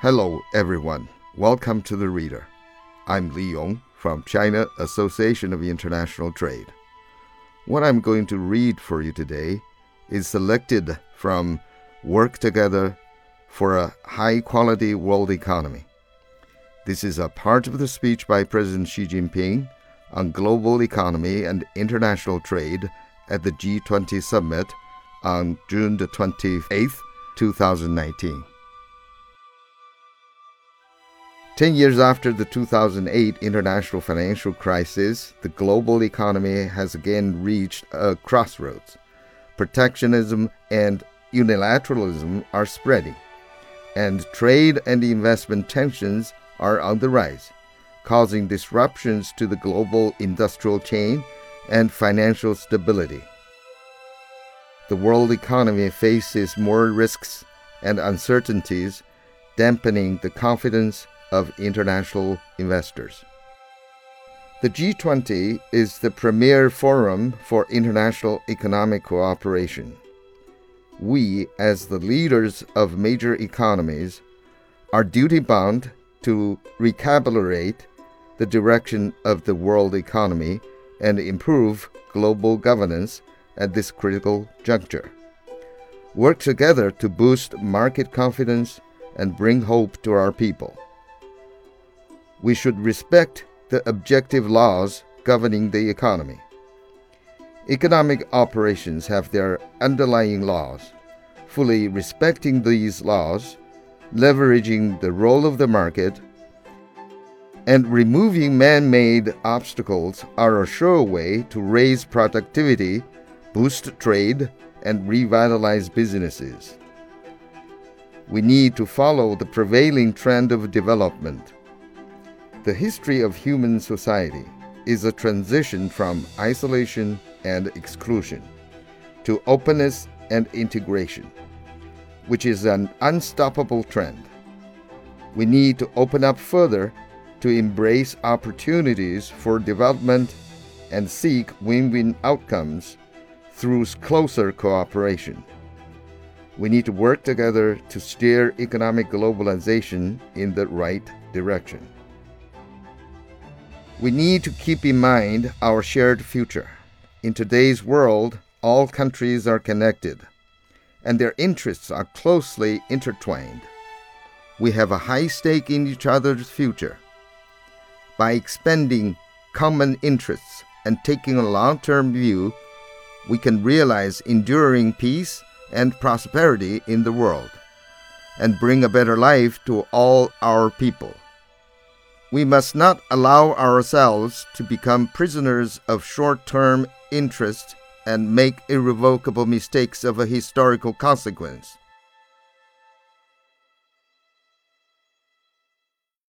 Hello, everyone. Welcome to the Reader. I'm Li Yong from China Association of International Trade. What I'm going to read for you today is selected from Work Together for a High Quality World Economy. This is a part of the speech by President Xi Jinping on global economy and international trade at the G20 summit on June the 28th, 2019. Ten years after the 2008 international financial crisis, the global economy has again reached a crossroads. Protectionism and unilateralism are spreading, and trade and investment tensions are on the rise, causing disruptions to the global industrial chain and financial stability. The world economy faces more risks and uncertainties, dampening the confidence of international investors. The G20 is the premier forum for international economic cooperation. We, as the leaders of major economies, are duty bound to recalibrate the direction of the world economy and improve global governance at this critical juncture. Work together to boost market confidence and bring hope to our people. We should respect the objective laws governing the economy. Economic operations have their underlying laws. Fully respecting these laws, leveraging the role of the market, and removing man made obstacles are a sure way to raise productivity, boost trade, and revitalize businesses. We need to follow the prevailing trend of development. The history of human society is a transition from isolation and exclusion to openness and integration, which is an unstoppable trend. We need to open up further to embrace opportunities for development and seek win win outcomes through closer cooperation. We need to work together to steer economic globalization in the right direction. We need to keep in mind our shared future. In today's world, all countries are connected, and their interests are closely intertwined. We have a high stake in each other's future by expanding common interests and taking a long term view, we can realize enduring peace and prosperity in the world and bring a better life to all our people. We must not allow ourselves to become prisoners of short term interest and make irrevocable mistakes of a historical consequence.